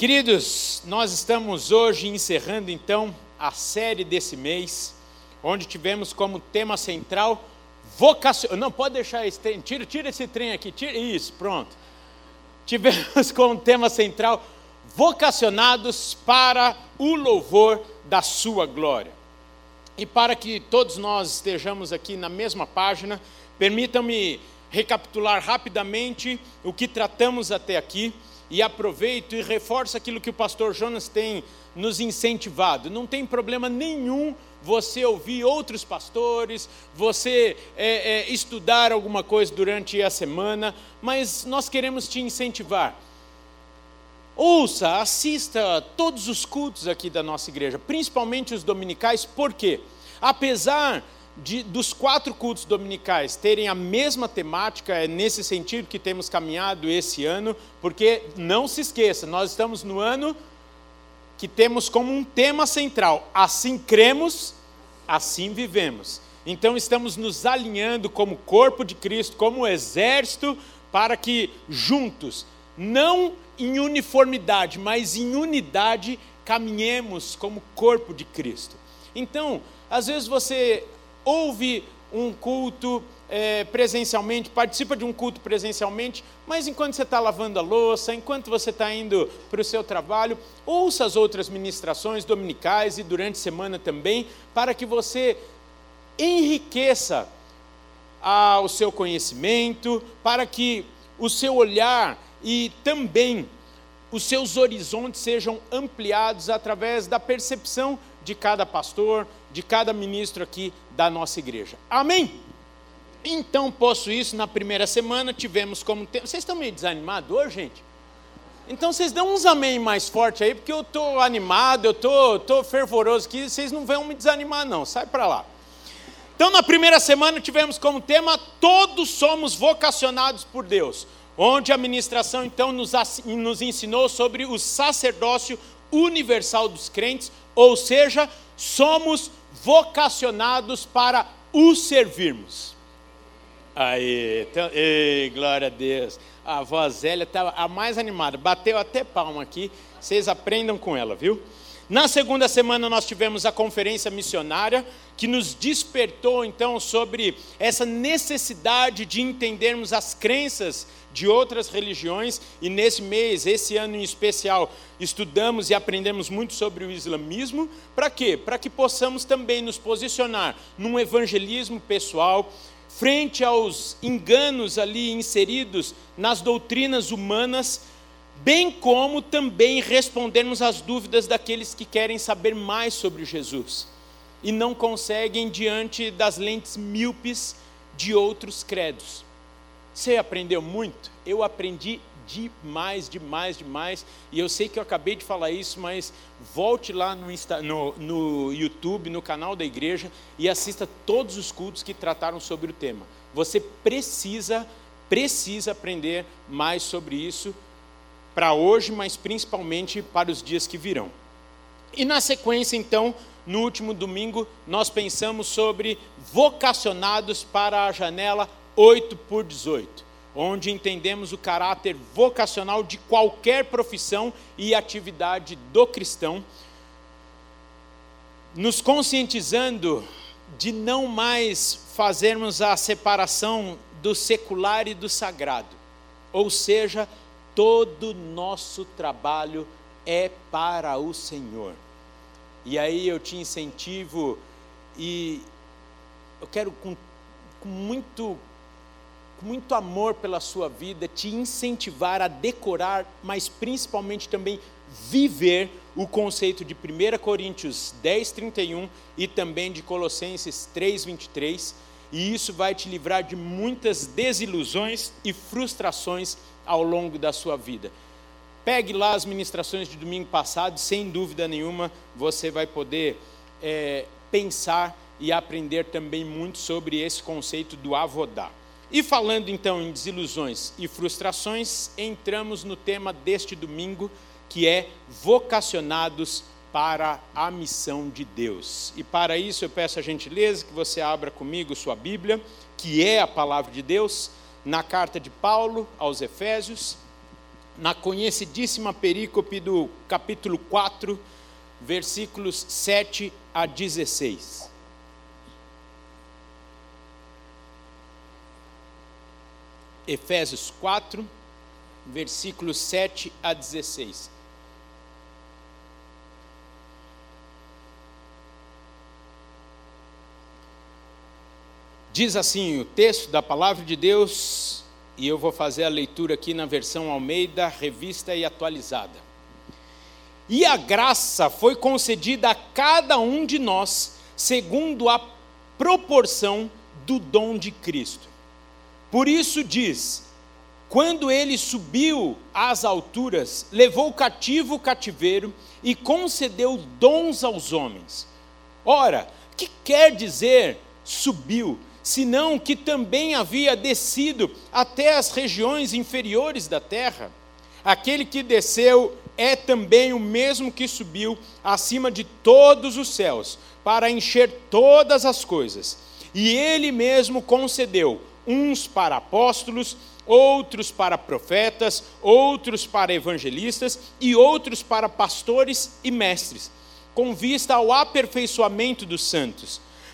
Queridos, nós estamos hoje encerrando então a série desse mês, onde tivemos como tema central vocação. Não, pode deixar esse trem, tira, tira esse trem aqui, tira isso, pronto. Tivemos como tema central vocacionados para o louvor da sua glória. E para que todos nós estejamos aqui na mesma página, permitam-me recapitular rapidamente o que tratamos até aqui e aproveito e reforço aquilo que o pastor Jonas tem nos incentivado. Não tem problema nenhum você ouvir outros pastores, você é, é, estudar alguma coisa durante a semana, mas nós queremos te incentivar. Ouça, assista todos os cultos aqui da nossa igreja, principalmente os dominicais, porque, apesar de, dos quatro cultos dominicais terem a mesma temática, é nesse sentido que temos caminhado esse ano, porque não se esqueça, nós estamos no ano que temos como um tema central: assim cremos, assim vivemos. Então estamos nos alinhando como corpo de Cristo, como exército, para que juntos, não em uniformidade, mas em unidade, caminhemos como corpo de Cristo. Então, às vezes você ouve um culto é, presencialmente, participa de um culto presencialmente, mas enquanto você está lavando a louça, enquanto você está indo para o seu trabalho, ouça as outras ministrações dominicais e durante a semana também, para que você enriqueça o seu conhecimento, para que o seu olhar e também os seus horizontes sejam ampliados através da percepção de cada pastor, de cada ministro aqui da nossa igreja. Amém? Então, posto isso, na primeira semana tivemos como tema. Vocês estão meio desanimados hoje, gente? Então vocês dão uns amém mais forte aí, porque eu estou animado, eu estou tô, tô fervoroso aqui, vocês não vão me desanimar, não. Sai para lá. Então, na primeira semana, tivemos como tema Todos somos vocacionados por Deus, onde a ministração então nos, nos ensinou sobre o sacerdócio universal dos crentes, ou seja, somos vocacionados para o servirmos. Aí, então, ei, glória a Deus. A voz Zélia estava a mais animada, bateu até palma aqui. Vocês aprendam com ela, viu? Na segunda semana nós tivemos a conferência missionária, que nos despertou então sobre essa necessidade de entendermos as crenças de outras religiões, e nesse mês, esse ano em especial, estudamos e aprendemos muito sobre o islamismo. Para quê? Para que possamos também nos posicionar num evangelismo pessoal, frente aos enganos ali inseridos nas doutrinas humanas, bem como também respondermos às dúvidas daqueles que querem saber mais sobre Jesus e não conseguem diante das lentes míopes de outros credos. Você aprendeu muito? Eu aprendi demais, demais, demais. E eu sei que eu acabei de falar isso, mas volte lá no, Insta, no, no YouTube, no canal da igreja e assista todos os cultos que trataram sobre o tema. Você precisa, precisa aprender mais sobre isso para hoje, mas principalmente para os dias que virão. E na sequência, então, no último domingo, nós pensamos sobre vocacionados para a janela 8 por 18 onde entendemos o caráter vocacional de qualquer profissão e atividade do cristão, nos conscientizando de não mais fazermos a separação do secular e do sagrado, ou seja, todo nosso trabalho é para o Senhor. E aí eu te incentivo e eu quero com, com muito com muito amor pela sua vida, te incentivar a decorar, mas principalmente também viver o conceito de 1 Coríntios 10, 31 e também de Colossenses 3, 23, e isso vai te livrar de muitas desilusões e frustrações ao longo da sua vida. Pegue lá as ministrações de domingo passado, sem dúvida nenhuma, você vai poder é, pensar e aprender também muito sobre esse conceito do avodar. E falando então em desilusões e frustrações, entramos no tema deste domingo, que é vocacionados para a missão de Deus. E para isso eu peço a gentileza que você abra comigo sua Bíblia, que é a palavra de Deus, na carta de Paulo aos Efésios, na conhecidíssima perícope do capítulo 4, versículos 7 a 16. Efésios 4, versículos 7 a 16. Diz assim o texto da palavra de Deus, e eu vou fazer a leitura aqui na versão Almeida, revista e atualizada. E a graça foi concedida a cada um de nós, segundo a proporção do dom de Cristo. Por isso diz: quando ele subiu às alturas, levou cativo o cativeiro e concedeu dons aos homens. Ora, que quer dizer subiu? Senão que também havia descido até as regiões inferiores da terra. Aquele que desceu é também o mesmo que subiu acima de todos os céus, para encher todas as coisas. E ele mesmo concedeu uns para apóstolos, outros para profetas, outros para evangelistas e outros para pastores e mestres, com vista ao aperfeiçoamento dos santos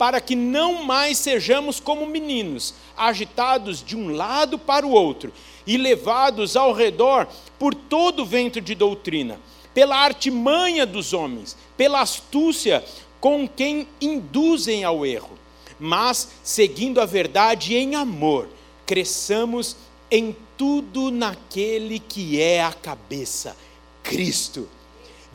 para que não mais sejamos como meninos, agitados de um lado para o outro e levados ao redor por todo o vento de doutrina, pela artimanha dos homens, pela astúcia com quem induzem ao erro, mas seguindo a verdade em amor, cresçamos em tudo naquele que é a cabeça, Cristo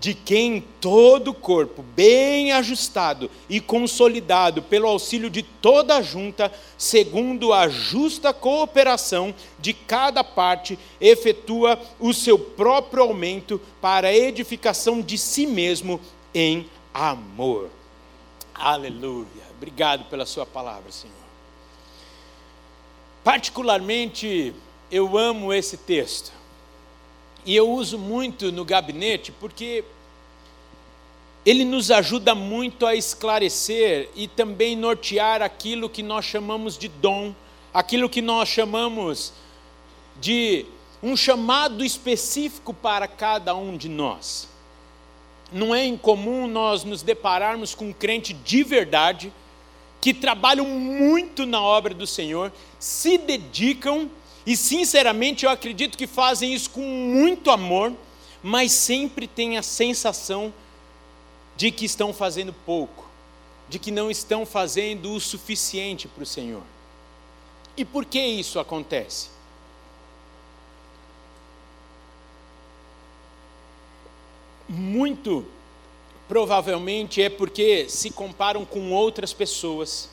de quem todo o corpo, bem ajustado e consolidado pelo auxílio de toda a junta, segundo a justa cooperação de cada parte, efetua o seu próprio aumento para a edificação de si mesmo em amor. Aleluia. Obrigado pela sua palavra, Senhor. Particularmente, eu amo esse texto. E eu uso muito no gabinete porque ele nos ajuda muito a esclarecer e também nortear aquilo que nós chamamos de dom, aquilo que nós chamamos de um chamado específico para cada um de nós. Não é incomum nós nos depararmos com um crente de verdade, que trabalham muito na obra do Senhor, se dedicam e, sinceramente, eu acredito que fazem isso com muito amor, mas sempre tem a sensação de que estão fazendo pouco, de que não estão fazendo o suficiente para o Senhor. E por que isso acontece? Muito provavelmente é porque se comparam com outras pessoas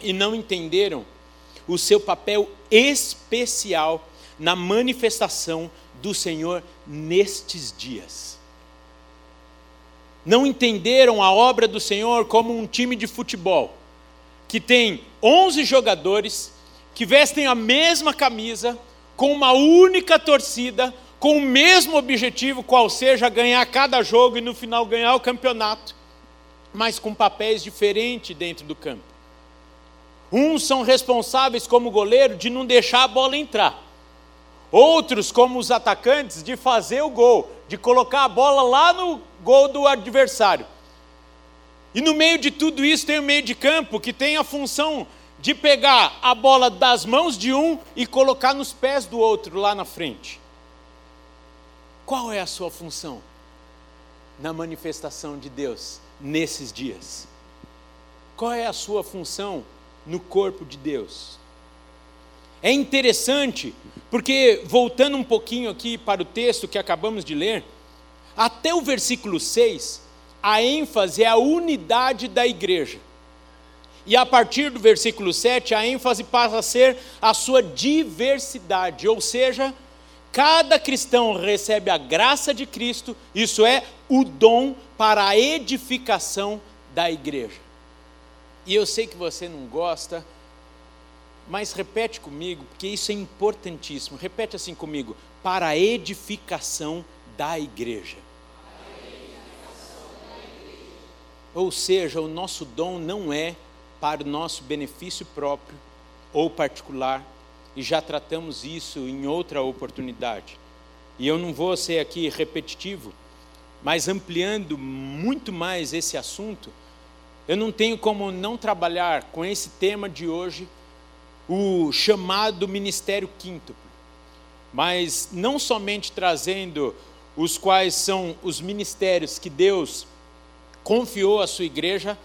e não entenderam o seu papel especial na manifestação do Senhor nestes dias não entenderam a obra do Senhor como um time de futebol, que tem 11 jogadores, que vestem a mesma camisa, com uma única torcida, com o mesmo objetivo, qual seja ganhar cada jogo e no final ganhar o campeonato, mas com papéis diferentes dentro do campo. Uns são responsáveis, como goleiro, de não deixar a bola entrar. Outros, como os atacantes, de fazer o gol, de colocar a bola lá no gol do adversário. E no meio de tudo isso tem o meio de campo que tem a função de pegar a bola das mãos de um e colocar nos pés do outro lá na frente. Qual é a sua função na manifestação de Deus nesses dias? Qual é a sua função no corpo de Deus? É interessante, porque voltando um pouquinho aqui para o texto que acabamos de ler, até o versículo 6, a ênfase é a unidade da igreja. E a partir do versículo 7, a ênfase passa a ser a sua diversidade, ou seja, cada cristão recebe a graça de Cristo, isso é, o dom para a edificação da igreja. E eu sei que você não gosta, mas repete comigo, porque isso é importantíssimo. Repete assim comigo: para a edificação da igreja. Ou seja, o nosso dom não é para o nosso benefício próprio ou particular, e já tratamos isso em outra oportunidade. E eu não vou ser aqui repetitivo, mas ampliando muito mais esse assunto, eu não tenho como não trabalhar com esse tema de hoje, o chamado ministério quíntuplo. Mas não somente trazendo os quais são os ministérios que Deus confiou à sua igreja,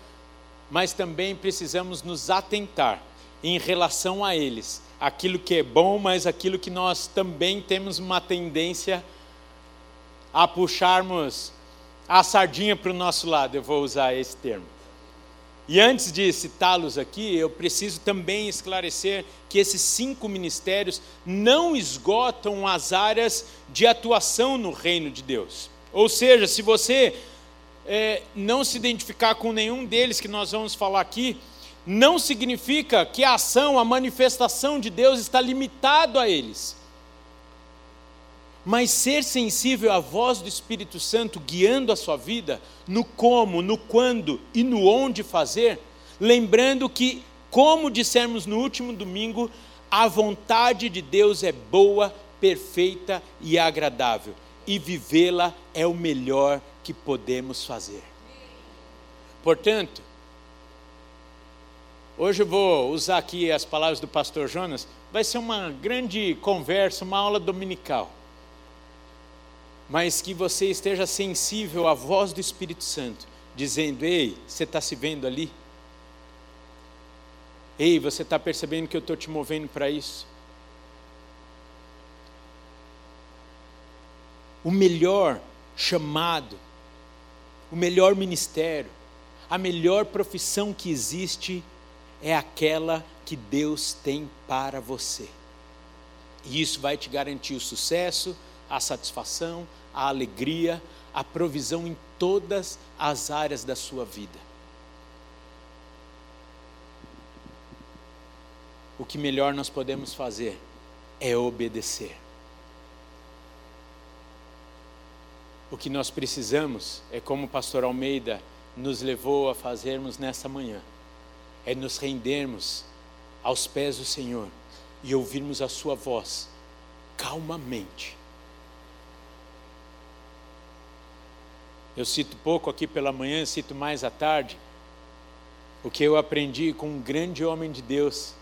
mas também precisamos nos atentar em relação a eles, aquilo que é bom, mas aquilo que nós também temos uma tendência a puxarmos a sardinha para o nosso lado, eu vou usar esse termo. E antes de citá-los aqui, eu preciso também esclarecer que esses cinco ministérios não esgotam as áreas de atuação no reino de Deus. Ou seja, se você é, não se identificar com nenhum deles que nós vamos falar aqui, não significa que a ação, a manifestação de Deus está limitado a eles mas ser sensível à voz do Espírito Santo guiando a sua vida, no como, no quando e no onde fazer, lembrando que, como dissemos no último domingo, a vontade de Deus é boa, perfeita e agradável, e vivê-la é o melhor que podemos fazer. Portanto, hoje eu vou usar aqui as palavras do pastor Jonas, vai ser uma grande conversa, uma aula dominical mas que você esteja sensível à voz do Espírito Santo, dizendo: Ei, você está se vendo ali? Ei, você está percebendo que eu estou te movendo para isso? O melhor chamado, o melhor ministério, a melhor profissão que existe é aquela que Deus tem para você. E isso vai te garantir o sucesso, a satisfação, a alegria, a provisão em todas as áreas da sua vida. O que melhor nós podemos fazer é obedecer. O que nós precisamos é como o pastor Almeida nos levou a fazermos nessa manhã, é nos rendermos aos pés do Senhor e ouvirmos a sua voz calmamente Eu cito pouco aqui pela manhã, cito mais à tarde, o que eu aprendi com um grande homem de Deus,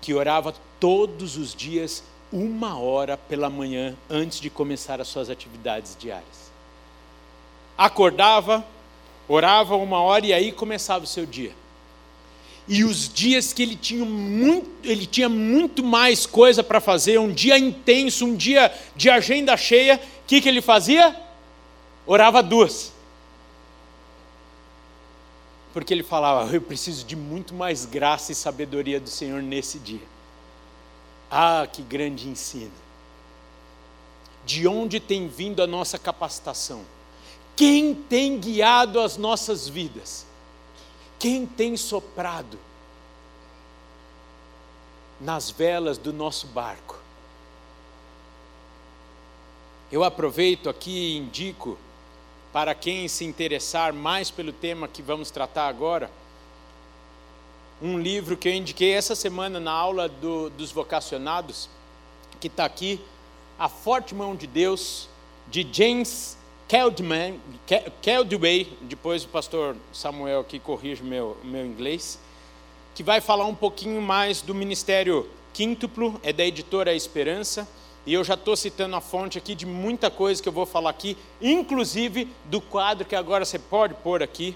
que orava todos os dias, uma hora pela manhã, antes de começar as suas atividades diárias. Acordava, orava uma hora e aí começava o seu dia. E os dias que ele tinha muito, ele tinha muito mais coisa para fazer, um dia intenso, um dia de agenda cheia, o que, que ele fazia? Orava duas. Porque ele falava: Eu preciso de muito mais graça e sabedoria do Senhor nesse dia. Ah, que grande ensino! De onde tem vindo a nossa capacitação? Quem tem guiado as nossas vidas? Quem tem soprado nas velas do nosso barco? Eu aproveito aqui e indico para quem se interessar mais pelo tema que vamos tratar agora, um livro que eu indiquei essa semana na aula do, dos vocacionados, que está aqui, A Forte Mão de Deus, de James Keldman, Keldway, depois o pastor Samuel aqui corrige meu, meu inglês, que vai falar um pouquinho mais do ministério quíntuplo, é da editora Esperança, e eu já estou citando a fonte aqui de muita coisa que eu vou falar aqui, inclusive do quadro que agora você pode pôr aqui,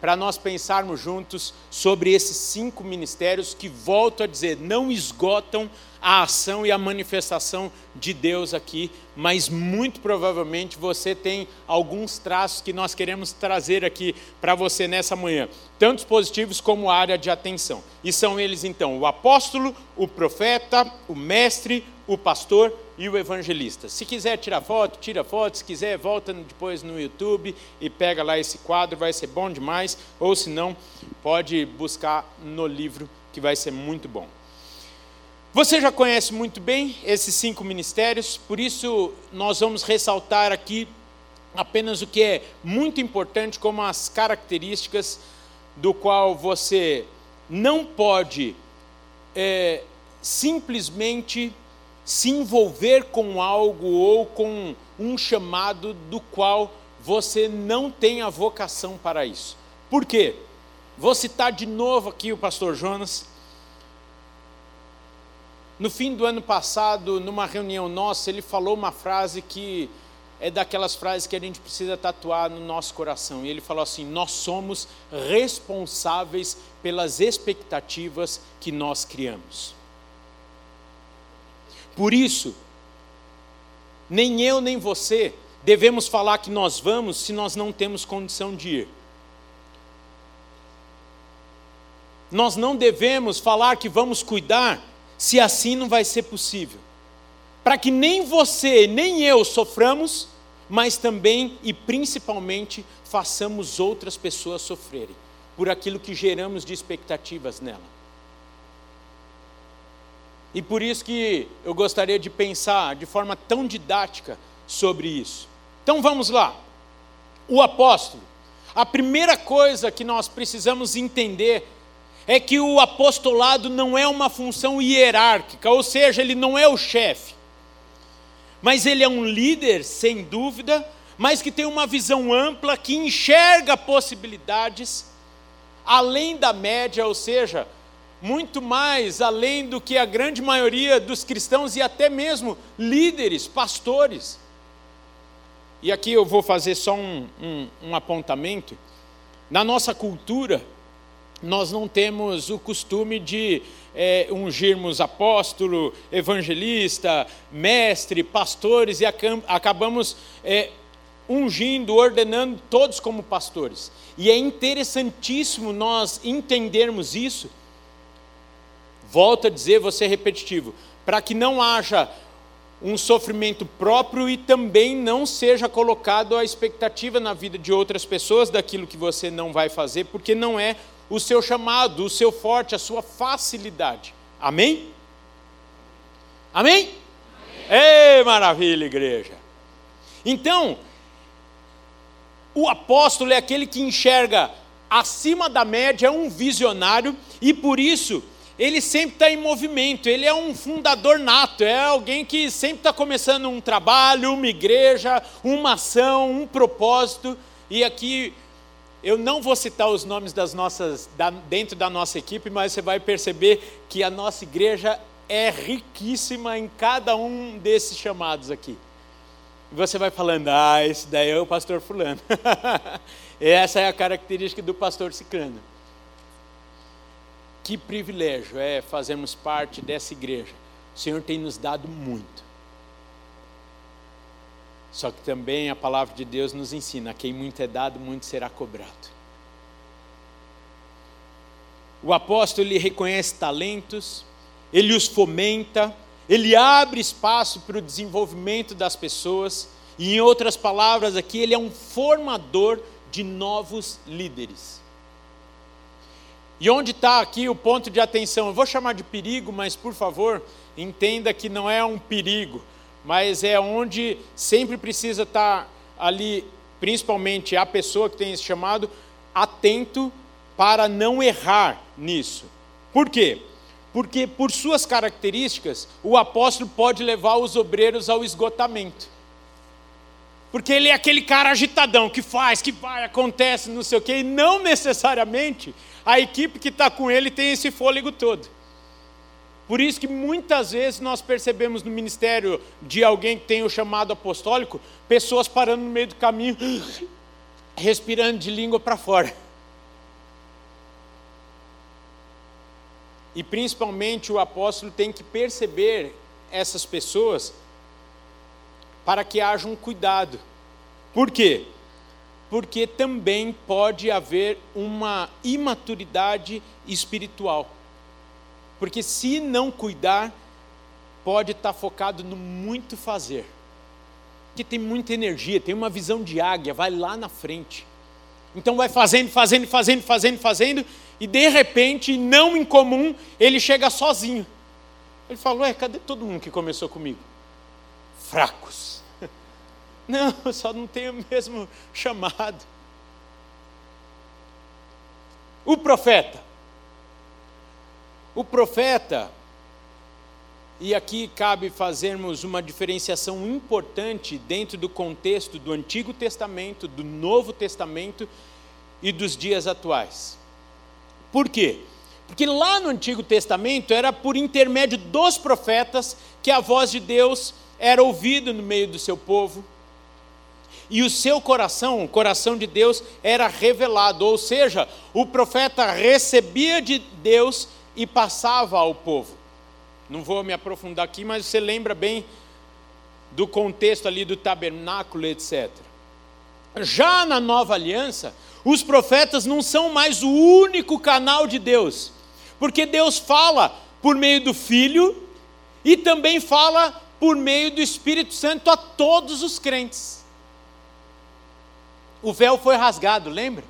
para nós pensarmos juntos sobre esses cinco ministérios que, volto a dizer, não esgotam a ação e a manifestação de Deus aqui, mas muito provavelmente você tem alguns traços que nós queremos trazer aqui para você nessa manhã, tanto positivos como área de atenção. E são eles então o apóstolo, o profeta, o mestre, o pastor e o evangelista. Se quiser tirar foto, tira foto. Se quiser, volta depois no YouTube e pega lá esse quadro, vai ser bom demais. Ou se não, pode buscar no livro, que vai ser muito bom. Você já conhece muito bem esses cinco ministérios, por isso nós vamos ressaltar aqui apenas o que é muito importante, como as características do qual você não pode é, simplesmente se envolver com algo ou com um chamado do qual você não tem a vocação para isso. Por quê? Vou citar de novo aqui o pastor Jonas. No fim do ano passado, numa reunião nossa, ele falou uma frase que é daquelas frases que a gente precisa tatuar no nosso coração. E ele falou assim: Nós somos responsáveis pelas expectativas que nós criamos. Por isso, nem eu nem você devemos falar que nós vamos se nós não temos condição de ir. Nós não devemos falar que vamos cuidar se assim não vai ser possível. Para que nem você, nem eu soframos, mas também e principalmente façamos outras pessoas sofrerem por aquilo que geramos de expectativas nela. E por isso que eu gostaria de pensar de forma tão didática sobre isso. Então vamos lá. O apóstolo. A primeira coisa que nós precisamos entender é que o apostolado não é uma função hierárquica, ou seja, ele não é o chefe. Mas ele é um líder, sem dúvida, mas que tem uma visão ampla, que enxerga possibilidades além da média, ou seja, muito mais além do que a grande maioria dos cristãos e até mesmo líderes, pastores. E aqui eu vou fazer só um, um, um apontamento. Na nossa cultura, nós não temos o costume de é, ungirmos apóstolo, evangelista, mestre, pastores e acabamos é, ungindo, ordenando todos como pastores. E é interessantíssimo nós entendermos isso Volto a dizer, vou ser repetitivo, para que não haja um sofrimento próprio e também não seja colocado a expectativa na vida de outras pessoas daquilo que você não vai fazer, porque não é o seu chamado, o seu forte, a sua facilidade. Amém? Amém? Amém. Ei, maravilha, igreja. Então, o apóstolo é aquele que enxerga acima da média, é um visionário e por isso ele sempre está em movimento, ele é um fundador nato, é alguém que sempre está começando um trabalho, uma igreja, uma ação, um propósito. E aqui eu não vou citar os nomes das nossas, da, dentro da nossa equipe, mas você vai perceber que a nossa igreja é riquíssima em cada um desses chamados aqui. E você vai falando, ah, esse daí é o pastor fulano. Essa é a característica do pastor ciclano. Que privilégio é fazermos parte dessa igreja. O Senhor tem nos dado muito. Só que também a palavra de Deus nos ensina: quem muito é dado, muito será cobrado. O apóstolo ele reconhece talentos, ele os fomenta, ele abre espaço para o desenvolvimento das pessoas, e em outras palavras, aqui ele é um formador de novos líderes. E onde está aqui o ponto de atenção? Eu vou chamar de perigo, mas por favor, entenda que não é um perigo, mas é onde sempre precisa estar tá ali, principalmente a pessoa que tem esse chamado, atento para não errar nisso. Por quê? Porque, por suas características, o apóstolo pode levar os obreiros ao esgotamento. Porque ele é aquele cara agitadão que faz, que vai, acontece, não sei o quê, e não necessariamente a equipe que está com ele tem esse fôlego todo. Por isso que muitas vezes nós percebemos no ministério de alguém que tem o chamado apostólico, pessoas parando no meio do caminho, respirando de língua para fora. E principalmente o apóstolo tem que perceber essas pessoas para que haja um cuidado. Por quê? Porque também pode haver uma imaturidade espiritual. Porque se não cuidar, pode estar focado no muito fazer, que tem muita energia, tem uma visão de águia, vai lá na frente. Então vai fazendo, fazendo, fazendo, fazendo, fazendo, e de repente, não incomum, ele chega sozinho. Ele falou: Ué, cadê todo mundo que começou comigo? Fracos. Não, só não tenho o mesmo chamado. O profeta. O profeta, e aqui cabe fazermos uma diferenciação importante dentro do contexto do Antigo Testamento, do Novo Testamento e dos dias atuais. Por quê? Porque lá no Antigo Testamento era por intermédio dos profetas que a voz de Deus era ouvida no meio do seu povo. E o seu coração, o coração de Deus, era revelado, ou seja, o profeta recebia de Deus e passava ao povo. Não vou me aprofundar aqui, mas você lembra bem do contexto ali do tabernáculo, etc. Já na nova aliança, os profetas não são mais o único canal de Deus, porque Deus fala por meio do Filho e também fala por meio do Espírito Santo a todos os crentes. O véu foi rasgado, lembra?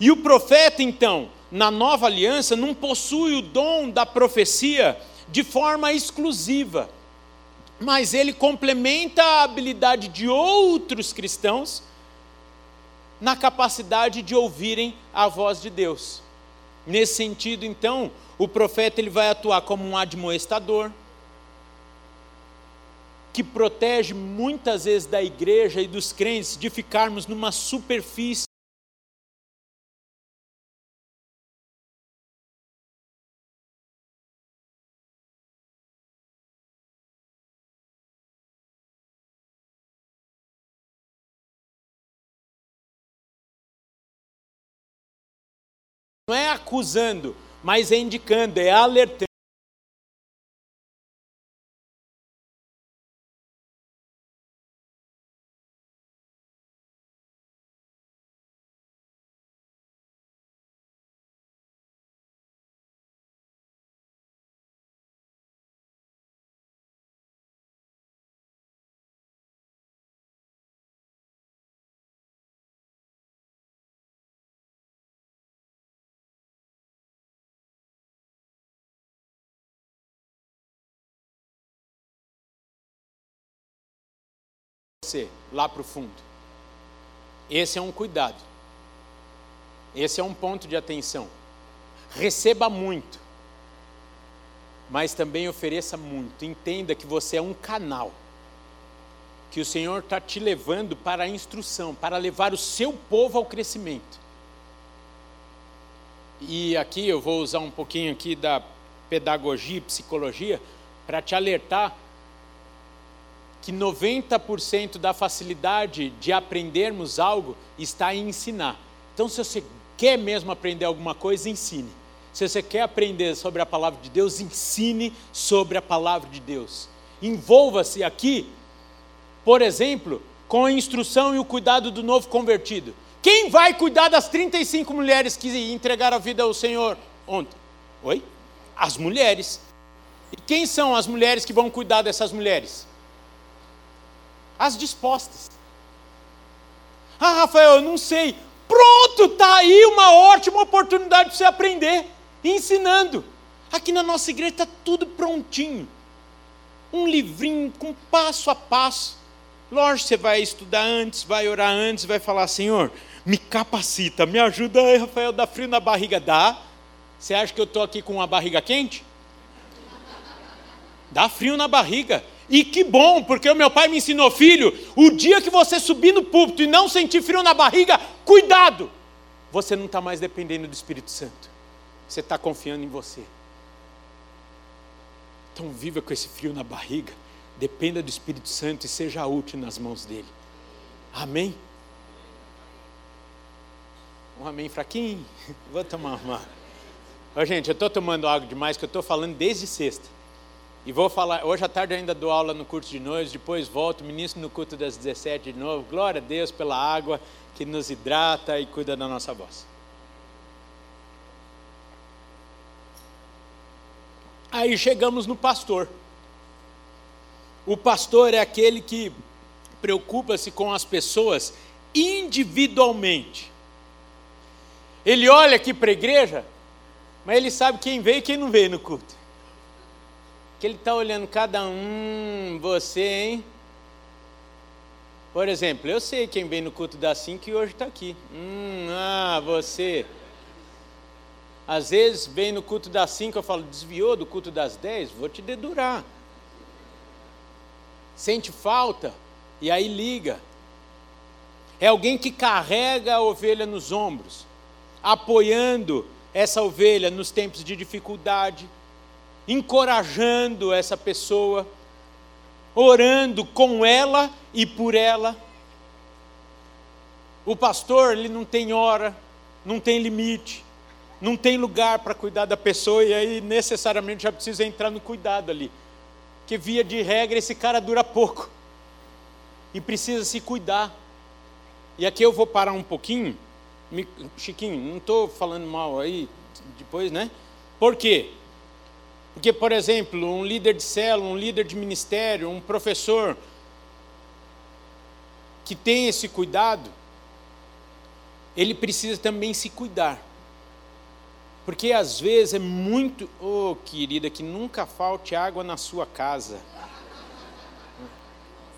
E o profeta, então, na nova aliança, não possui o dom da profecia de forma exclusiva, mas ele complementa a habilidade de outros cristãos na capacidade de ouvirem a voz de Deus. Nesse sentido, então, o profeta ele vai atuar como um admoestador, que protege muitas vezes da igreja e dos crentes de ficarmos numa superfície Não é acusando, mas é indicando, é alertando. Você lá para o fundo. Esse é um cuidado. Esse é um ponto de atenção. Receba muito, mas também ofereça muito. Entenda que você é um canal, que o Senhor está te levando para a instrução, para levar o seu povo ao crescimento. E aqui eu vou usar um pouquinho aqui da pedagogia e psicologia para te alertar que 90% da facilidade de aprendermos algo está em ensinar. Então, se você quer mesmo aprender alguma coisa, ensine. Se você quer aprender sobre a palavra de Deus, ensine sobre a palavra de Deus. Envolva-se aqui, por exemplo, com a instrução e o cuidado do novo convertido. Quem vai cuidar das 35 mulheres que entregaram a vida ao Senhor ontem? Oi? As mulheres. E quem são as mulheres que vão cuidar dessas mulheres? As dispostas. Ah, Rafael, eu não sei. Pronto, está aí uma ótima oportunidade para você aprender, ensinando. Aqui na nossa igreja está tudo prontinho. Um livrinho com passo a passo. Lógico, você vai estudar antes, vai orar antes, vai falar, Senhor, me capacita, me ajuda aí, Rafael, dá frio na barriga. Dá. Você acha que eu estou aqui com uma barriga quente? Dá frio na barriga. E que bom, porque o meu pai me ensinou, filho, o dia que você subir no púlpito e não sentir frio na barriga, cuidado! Você não está mais dependendo do Espírito Santo. Você está confiando em você. Então viva com esse frio na barriga, dependa do Espírito Santo e seja útil nas mãos dele. Amém? Um amém fraquinho. Vou tomar uma. Ô, gente, eu estou tomando água demais, que eu estou falando desde sexta. E vou falar, hoje à tarde ainda dou aula no curso de noivos, depois volto, ministro no culto das 17 de novo. Glória a Deus pela água que nos hidrata e cuida da nossa voz. Aí chegamos no pastor. O pastor é aquele que preocupa-se com as pessoas individualmente. Ele olha aqui para a igreja, mas ele sabe quem veio e quem não veio no culto. Que ele está olhando cada um, você, hein? Por exemplo, eu sei quem vem no culto das 5 e hoje está aqui. Hum, ah, você. Às vezes vem no culto das 5, eu falo, desviou do culto das 10, vou te dedurar. Sente falta, e aí liga. É alguém que carrega a ovelha nos ombros, apoiando essa ovelha nos tempos de dificuldade, encorajando essa pessoa, orando com ela e por ela. O pastor, ele não tem hora, não tem limite, não tem lugar para cuidar da pessoa e aí necessariamente já precisa entrar no cuidado ali. Que via de regra esse cara dura pouco e precisa se cuidar. E aqui eu vou parar um pouquinho. Chiquinho, não estou falando mal aí depois, né? Por quê? Porque, por exemplo, um líder de célula, um líder de ministério, um professor que tem esse cuidado, ele precisa também se cuidar. Porque às vezes é muito, oh querida, que nunca falte água na sua casa.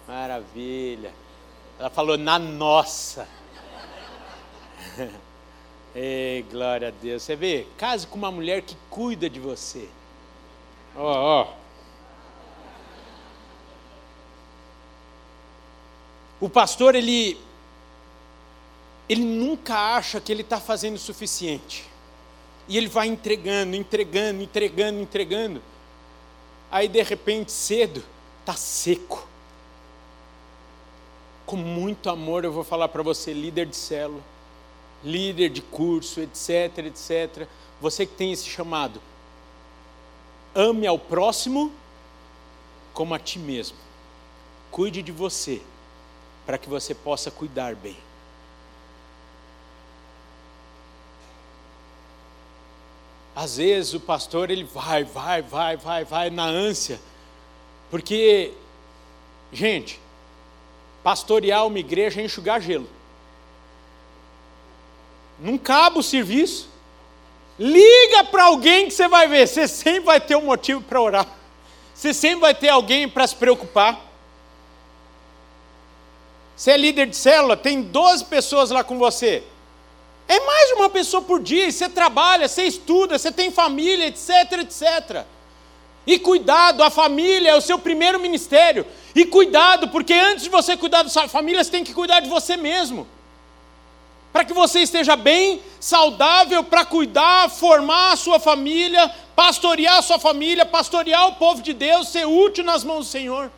Maravilha. Ela falou na nossa. Ei, glória a Deus. Você vê, case com uma mulher que cuida de você. Ó, ó. O pastor, ele, ele nunca acha que ele está fazendo o suficiente. E ele vai entregando, entregando, entregando, entregando. Aí, de repente, cedo, está seco com muito amor eu vou falar para você, líder de célula, líder de curso, etc, etc. Você que tem esse chamado, ame ao próximo como a ti mesmo. Cuide de você, para que você possa cuidar bem. Às vezes o pastor ele vai, vai, vai, vai, vai na ânsia, porque, gente, pastorear uma igreja é enxugar gelo. Não cabe o serviço. Liga para alguém que você vai ver, você sempre vai ter um motivo para orar. Você sempre vai ter alguém para se preocupar. Você é líder de célula, tem 12 pessoas lá com você. É mais de uma pessoa por dia, você trabalha, você estuda, você tem família, etc, etc. E cuidado, a família é o seu primeiro ministério. E cuidado, porque antes de você cuidar da sua família, você tem que cuidar de você mesmo. Para que você esteja bem, saudável, para cuidar, formar a sua família, pastorear a sua família, pastorear o povo de Deus, ser útil nas mãos do Senhor.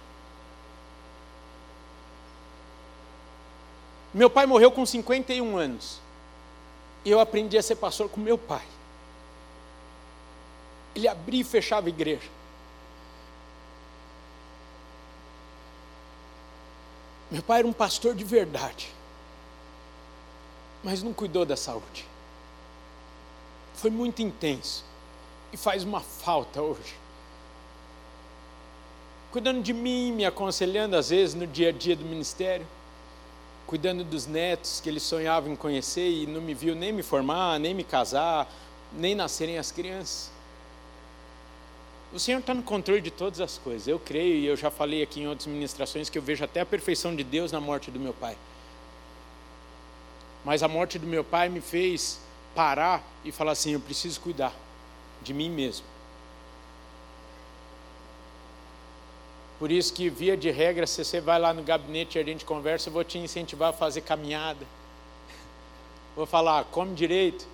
Meu pai morreu com 51 anos. E eu aprendi a ser pastor com meu pai. Ele abria e fechava a igreja. Meu pai era um pastor de verdade, mas não cuidou da saúde. Foi muito intenso e faz uma falta hoje. Cuidando de mim, me aconselhando às vezes no dia a dia do ministério, cuidando dos netos que ele sonhava em conhecer e não me viu nem me formar, nem me casar, nem nascerem as crianças. O Senhor está no controle de todas as coisas. Eu creio, e eu já falei aqui em outras ministrações, que eu vejo até a perfeição de Deus na morte do meu pai. Mas a morte do meu pai me fez parar e falar assim: eu preciso cuidar de mim mesmo. Por isso que, via de regra, se você vai lá no gabinete e a gente conversa, eu vou te incentivar a fazer caminhada. Vou falar, come direito.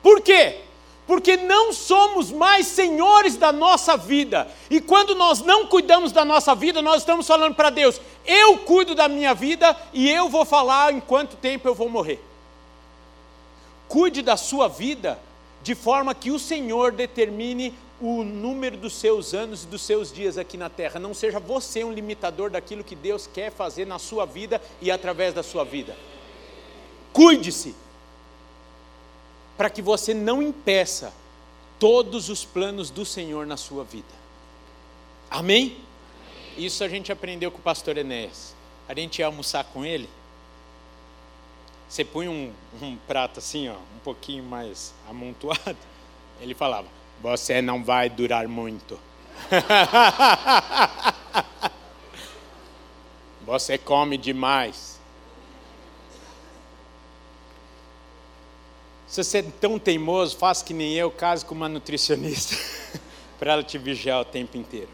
Por quê? Porque não somos mais senhores da nossa vida. E quando nós não cuidamos da nossa vida, nós estamos falando para Deus: eu cuido da minha vida e eu vou falar em quanto tempo eu vou morrer. Cuide da sua vida de forma que o Senhor determine o número dos seus anos e dos seus dias aqui na terra. Não seja você um limitador daquilo que Deus quer fazer na sua vida e através da sua vida. Cuide-se para que você não impeça todos os planos do Senhor na sua vida. Amém? Isso a gente aprendeu com o pastor Enéas. A gente ia almoçar com ele. Você põe um, um prato assim, ó, um pouquinho mais amontoado. Ele falava: Você não vai durar muito. Você come demais. Se você é tão teimoso, faça que nem eu, case com uma nutricionista, para ela te vigiar o tempo inteiro.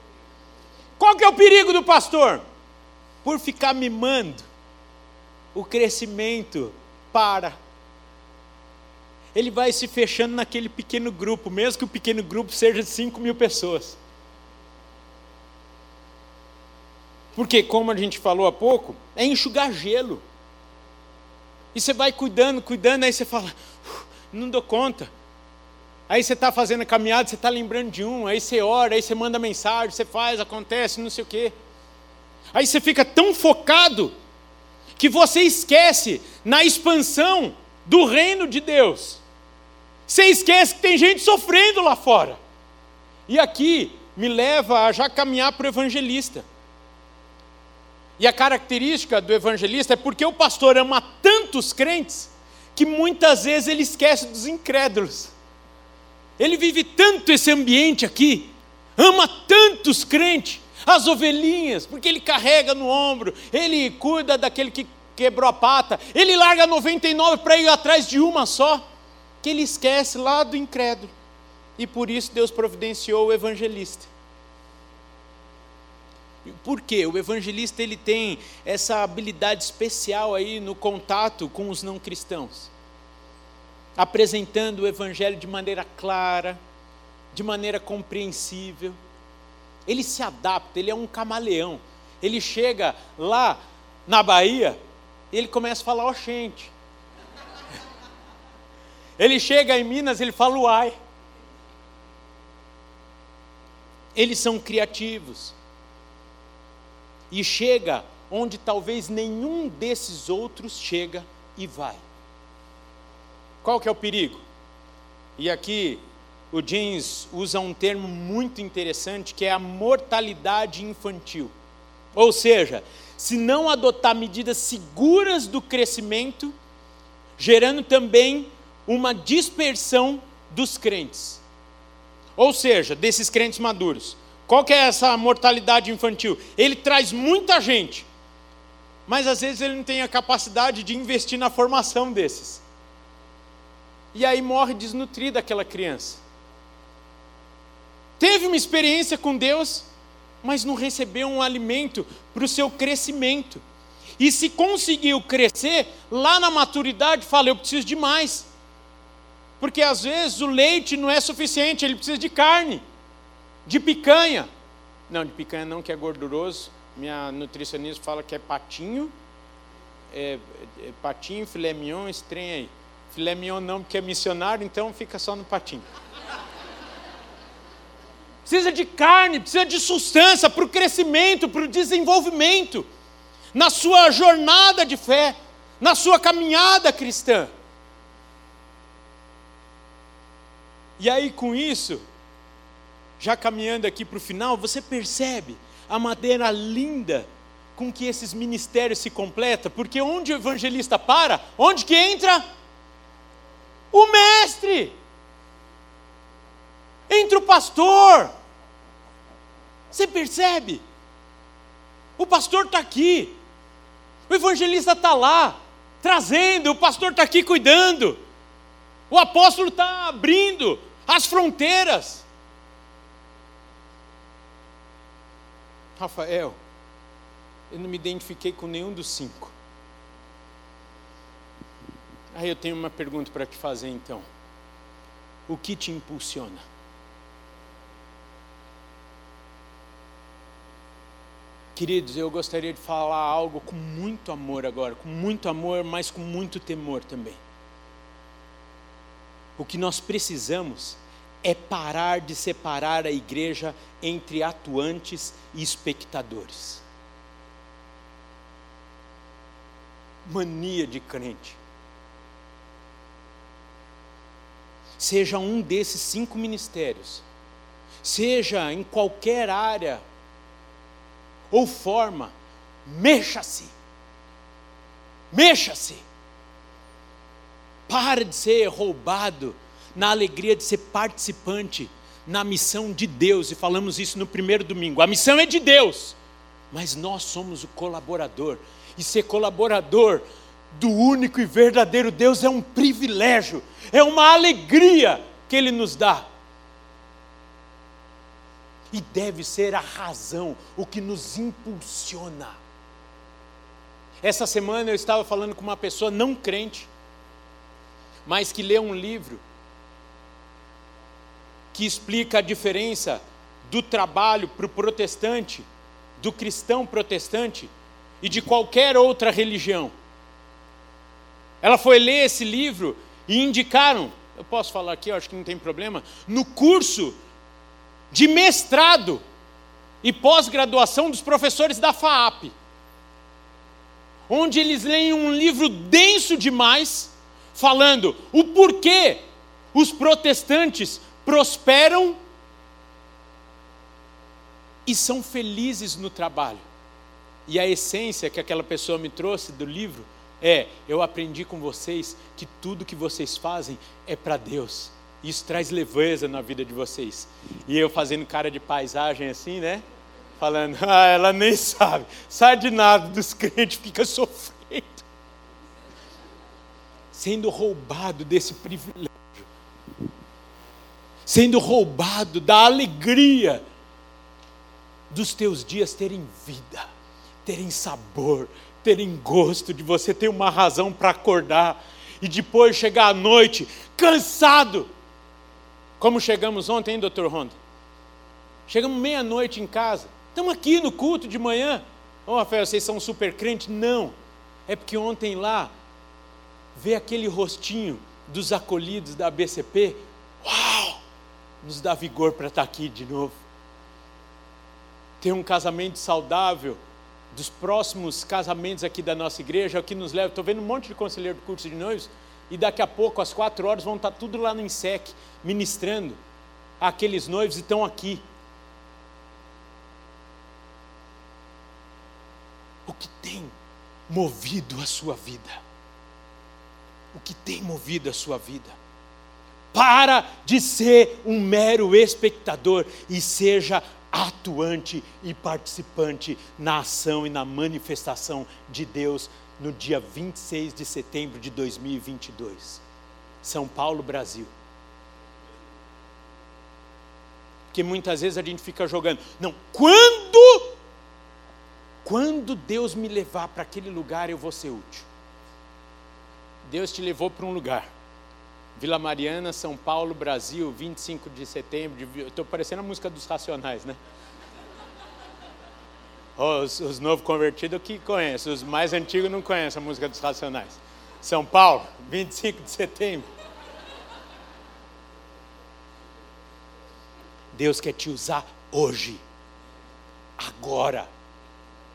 Qual que é o perigo do pastor? Por ficar mimando, o crescimento para. Ele vai se fechando naquele pequeno grupo, mesmo que o pequeno grupo seja de 5 mil pessoas. Porque, como a gente falou há pouco, é enxugar gelo. E você vai cuidando, cuidando, aí você fala, não dou conta. Aí você está fazendo a caminhada, você está lembrando de um, aí você ora, aí você manda mensagem, você faz, acontece, não sei o quê. Aí você fica tão focado que você esquece na expansão do reino de Deus. Você esquece que tem gente sofrendo lá fora. E aqui me leva a já caminhar para o evangelista. E a característica do evangelista é porque o pastor ama tantos crentes que muitas vezes ele esquece dos incrédulos. Ele vive tanto esse ambiente aqui, ama tantos crentes, as ovelhinhas, porque ele carrega no ombro, ele cuida daquele que quebrou a pata, ele larga 99 para ir atrás de uma só, que ele esquece lá do incrédulo. E por isso Deus providenciou o evangelista. Por quê? O evangelista ele tem essa habilidade especial aí no contato com os não cristãos apresentando o Evangelho de maneira clara, de maneira compreensível. Ele se adapta, ele é um camaleão. Ele chega lá na Bahia, ele começa a falar oxente. Ele chega em Minas, ele fala uai. Eles são criativos. E chega onde talvez nenhum desses outros chega e vai. Qual que é o perigo? E aqui o James usa um termo muito interessante que é a mortalidade infantil. Ou seja, se não adotar medidas seguras do crescimento, gerando também uma dispersão dos crentes. Ou seja, desses crentes maduros. Qual que é essa mortalidade infantil? Ele traz muita gente, mas às vezes ele não tem a capacidade de investir na formação desses e aí morre desnutrida aquela criança. Teve uma experiência com Deus, mas não recebeu um alimento para o seu crescimento. E se conseguiu crescer, lá na maturidade, fala: eu preciso de mais. Porque às vezes o leite não é suficiente, ele precisa de carne, de picanha. Não, de picanha não, que é gorduroso. Minha nutricionista fala que é patinho, é, é patinho, filé mignon, trem aí. Filé mignon não, porque é missionário, então fica só no patinho. Precisa de carne, precisa de substância para o crescimento, para o desenvolvimento, na sua jornada de fé, na sua caminhada cristã. E aí, com isso, já caminhando aqui para o final, você percebe a maneira linda com que esses ministérios se completam, porque onde o evangelista para, onde que entra? O mestre. Entre o pastor. Você percebe? O pastor está aqui. O evangelista está lá, trazendo. O pastor está aqui cuidando. O apóstolo está abrindo as fronteiras. Rafael, eu não me identifiquei com nenhum dos cinco. Aí eu tenho uma pergunta para te fazer então. O que te impulsiona? Queridos, eu gostaria de falar algo com muito amor agora, com muito amor, mas com muito temor também. O que nós precisamos é parar de separar a igreja entre atuantes e espectadores. Mania de crente. seja um desses cinco ministérios, seja em qualquer área ou forma, mexa-se. Mexa-se. Para de ser roubado na alegria de ser participante na missão de Deus, e falamos isso no primeiro domingo. A missão é de Deus, mas nós somos o colaborador, e ser colaborador do único e verdadeiro Deus é um privilégio, é uma alegria que Ele nos dá. E deve ser a razão, o que nos impulsiona. Essa semana eu estava falando com uma pessoa não crente, mas que lê um livro que explica a diferença do trabalho para o protestante, do cristão protestante e de qualquer outra religião. Ela foi ler esse livro e indicaram, eu posso falar aqui, eu acho que não tem problema, no curso de mestrado e pós-graduação dos professores da FAAP, onde eles leem um livro denso demais, falando o porquê os protestantes prosperam e são felizes no trabalho. E a essência que aquela pessoa me trouxe do livro é: eu aprendi com vocês que tudo que vocês fazem é para Deus. Isso traz leveza na vida de vocês. E eu fazendo cara de paisagem assim, né? Falando, ah, ela nem sabe. Sai de nada dos crentes, fica sofrendo. Sendo roubado desse privilégio sendo roubado da alegria dos teus dias terem vida, terem sabor, terem gosto, de você ter uma razão para acordar e depois chegar à noite cansado. Como chegamos ontem, hein, doutor Ronda? Chegamos meia-noite em casa. Estamos aqui no culto de manhã. Ô, oh, Rafael, vocês são super crentes? Não. É porque ontem lá, ver aquele rostinho dos acolhidos da BCP, uau! Nos dá vigor para estar tá aqui de novo. Ter um casamento saudável, dos próximos casamentos aqui da nossa igreja, é o que nos leva. Estou vendo um monte de conselheiro do curso de noivos, e daqui a pouco, às quatro horas, vão estar tá tudo lá no INSEC, ministrando. Aqueles noivos estão aqui. O que tem movido a sua vida? O que tem movido a sua vida? Para de ser um mero espectador e seja atuante e participante na ação e na manifestação de Deus no dia 26 de setembro de 2022. São Paulo, Brasil. Porque muitas vezes a gente fica jogando, não, quando quando Deus me levar para aquele lugar eu vou ser útil. Deus te levou para um lugar. Vila Mariana, São Paulo, Brasil, 25 de setembro. Estou parecendo a música dos Racionais, né? Os, os novos convertidos que conhecem, os mais antigos não conhecem a música dos Racionais. São Paulo, 25 de setembro. Deus quer te usar hoje, agora,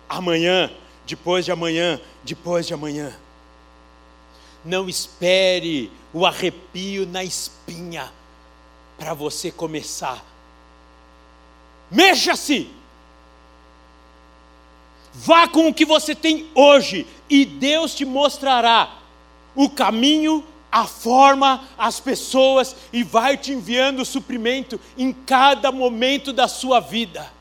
amanhã, depois de amanhã, depois de amanhã. Não espere o arrepio na espinha para você começar. Mexa-se! Vá com o que você tem hoje e Deus te mostrará o caminho, a forma, as pessoas e vai te enviando o suprimento em cada momento da sua vida.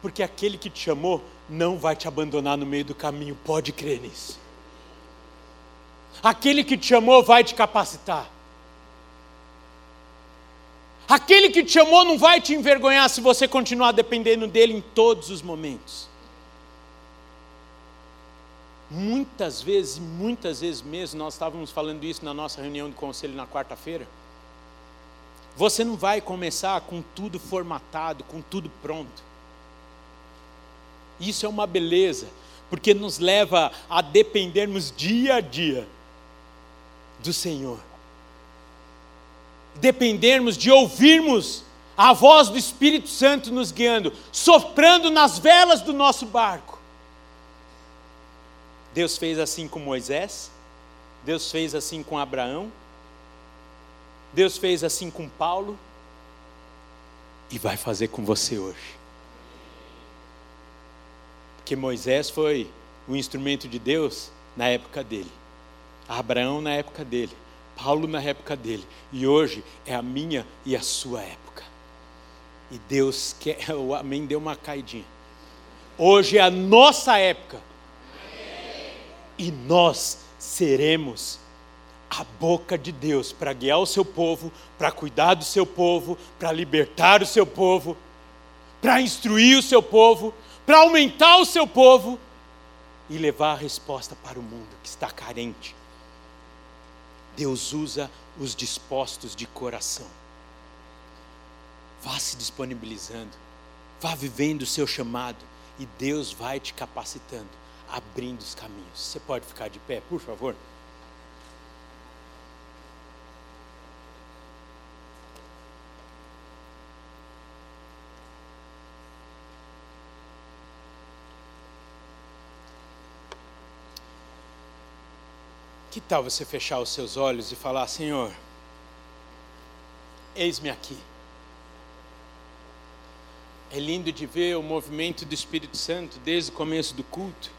Porque aquele que te chamou não vai te abandonar no meio do caminho, pode crer nisso. Aquele que te chamou vai te capacitar. Aquele que te chamou não vai te envergonhar se você continuar dependendo dele em todos os momentos. Muitas vezes, muitas vezes mesmo, nós estávamos falando isso na nossa reunião de conselho na quarta-feira. Você não vai começar com tudo formatado, com tudo pronto. Isso é uma beleza, porque nos leva a dependermos dia a dia do Senhor. Dependermos de ouvirmos a voz do Espírito Santo nos guiando, soprando nas velas do nosso barco. Deus fez assim com Moisés, Deus fez assim com Abraão, Deus fez assim com Paulo e vai fazer com você hoje. Porque Moisés foi o instrumento de Deus na época dele, Abraão na época dele, Paulo na época dele, e hoje é a minha e a sua época. E Deus quer, o amém deu uma caidinha. Hoje é a nossa época. E nós seremos a boca de Deus para guiar o seu povo, para cuidar do seu povo, para libertar o seu povo, para instruir o seu povo, para aumentar o seu povo e levar a resposta para o mundo que está carente. Deus usa os dispostos de coração. Vá se disponibilizando, vá vivendo o seu chamado e Deus vai te capacitando, abrindo os caminhos. Você pode ficar de pé, por favor? Que tal você fechar os seus olhos e falar: Senhor, eis-me aqui. É lindo de ver o movimento do Espírito Santo desde o começo do culto,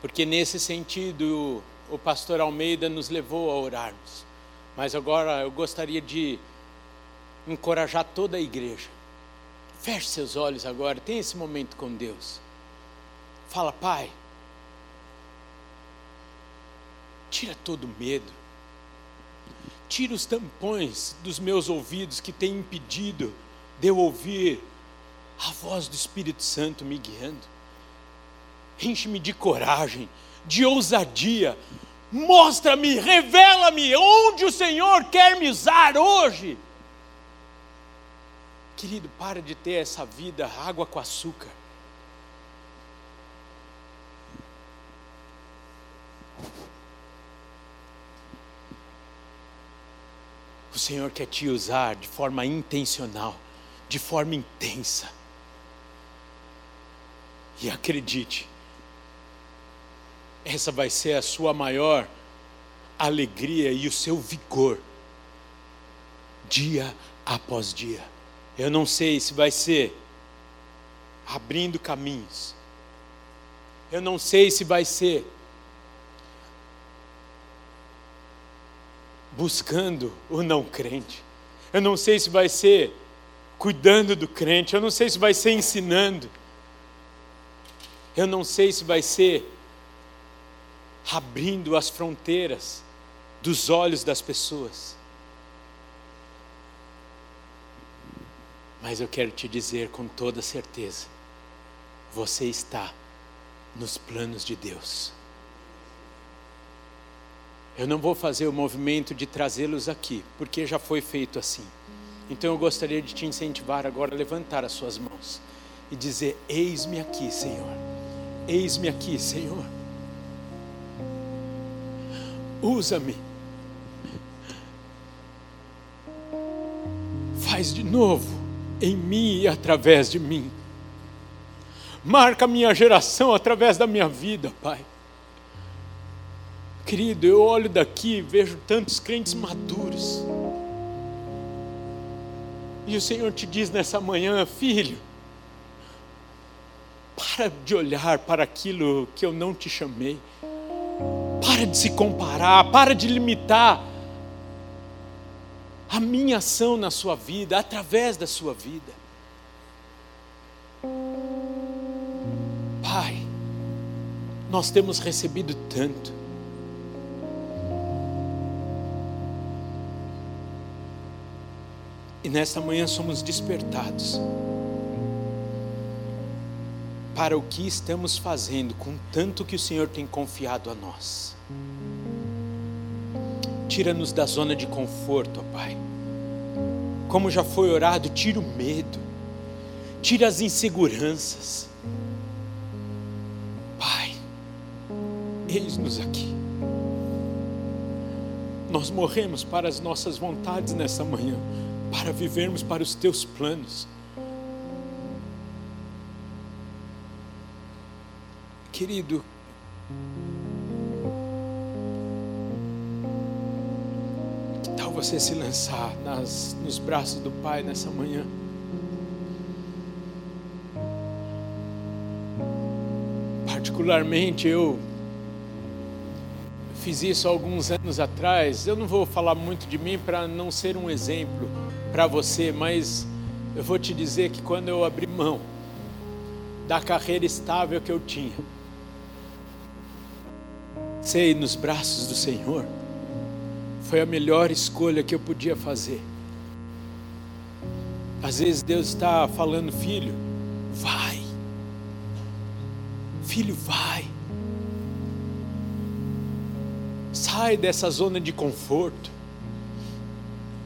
porque nesse sentido o pastor Almeida nos levou a orarmos. Mas agora eu gostaria de encorajar toda a igreja. Feche seus olhos agora, tenha esse momento com Deus. Fala, Pai, tira todo o medo, tira os tampões dos meus ouvidos que têm impedido de eu ouvir a voz do Espírito Santo me guiando. Enche-me de coragem, de ousadia. Mostra-me, revela-me onde o Senhor quer me usar hoje. Querido, para de ter essa vida água com açúcar. Senhor quer te usar de forma intencional de forma intensa. E acredite, essa vai ser a sua maior alegria e o seu vigor, dia após dia. Eu não sei se vai ser abrindo caminhos, eu não sei se vai ser buscando o não crente, eu não sei se vai ser cuidando do crente, eu não sei se vai ser ensinando, eu não sei se vai ser abrindo as fronteiras dos olhos das pessoas. Mas eu quero te dizer com toda certeza: você está nos planos de Deus. Eu não vou fazer o movimento de trazê-los aqui, porque já foi feito assim. Então eu gostaria de te incentivar agora a levantar as suas mãos e dizer: Eis-me aqui, Senhor. Eis-me aqui, Senhor. Usa-me. Faz de novo em mim e através de mim. Marca a minha geração através da minha vida, Pai. Querido, eu olho daqui e vejo tantos crentes maduros e o Senhor te diz nessa manhã, filho, para de olhar para aquilo que eu não te chamei. Para de se comparar, para de limitar a minha ação na sua vida, através da sua vida. Pai, nós temos recebido tanto, E nesta manhã somos despertados para o que estamos fazendo com tanto que o Senhor tem confiado a nós. Tira-nos da zona de conforto, ó Pai. Como já foi orado, tira o medo, tira as inseguranças. Pai, eis-nos aqui. Nós morremos para as nossas vontades nessa manhã para vivermos para os teus planos. Querido, você se lançar nas, nos braços do Pai nessa manhã. Particularmente eu fiz isso alguns anos atrás. Eu não vou falar muito de mim para não ser um exemplo para você, mas eu vou te dizer que quando eu abri mão da carreira estável que eu tinha, sei nos braços do Senhor, foi a melhor escolha que eu podia fazer. Às vezes Deus está falando, filho, vai, filho, vai, sai dessa zona de conforto,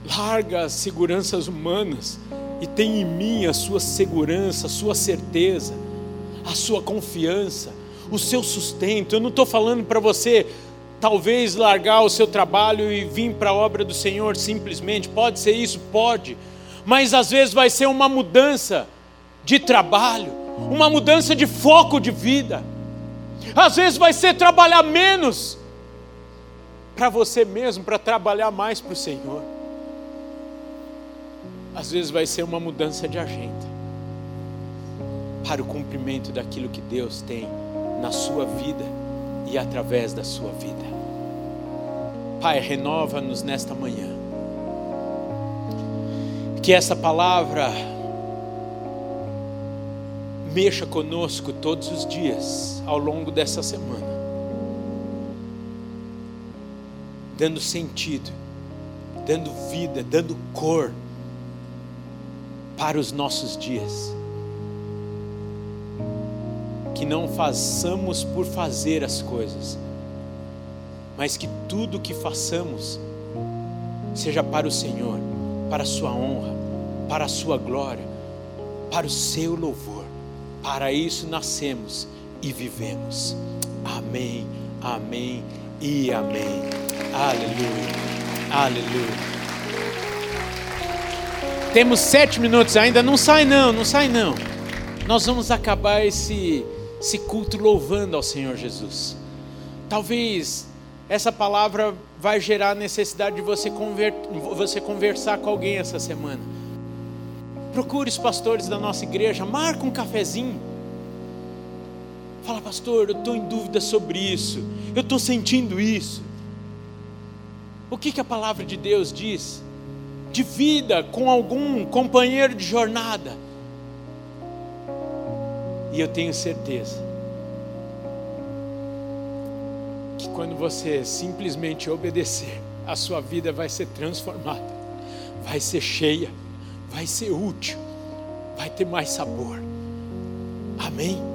larga as seguranças humanas e tem em mim a sua segurança, a sua certeza, a sua confiança, o seu sustento. Eu não estou falando para você talvez largar o seu trabalho e vir para a obra do Senhor simplesmente. Pode ser isso? Pode. Mas às vezes vai ser uma mudança de trabalho, uma mudança de foco de vida. Às vezes vai ser trabalhar menos para você mesmo, para trabalhar mais para o Senhor. Às vezes vai ser uma mudança de agenda para o cumprimento daquilo que Deus tem na sua vida e através da sua vida. Pai, renova-nos nesta manhã. Que essa palavra mexa conosco todos os dias ao longo dessa semana, dando sentido, dando vida, dando cor para os nossos dias que não façamos por fazer as coisas, mas que tudo que façamos seja para o Senhor, para a Sua honra, para a Sua glória, para o Seu louvor. Para isso nascemos e vivemos. Amém, amém e amém. Aleluia, aleluia. Temos sete minutos ainda, não sai não, não sai não. Nós vamos acabar esse esse culto louvando ao Senhor Jesus. Talvez essa palavra vai gerar necessidade de você, conver, você conversar com alguém essa semana. Procure os pastores da nossa igreja, marca um cafezinho. Fala, pastor, eu estou em dúvida sobre isso, eu estou sentindo isso. O que, que a palavra de Deus diz? De vida com algum companheiro de jornada e eu tenho certeza que quando você simplesmente obedecer, a sua vida vai ser transformada, vai ser cheia, vai ser útil, vai ter mais sabor. Amém?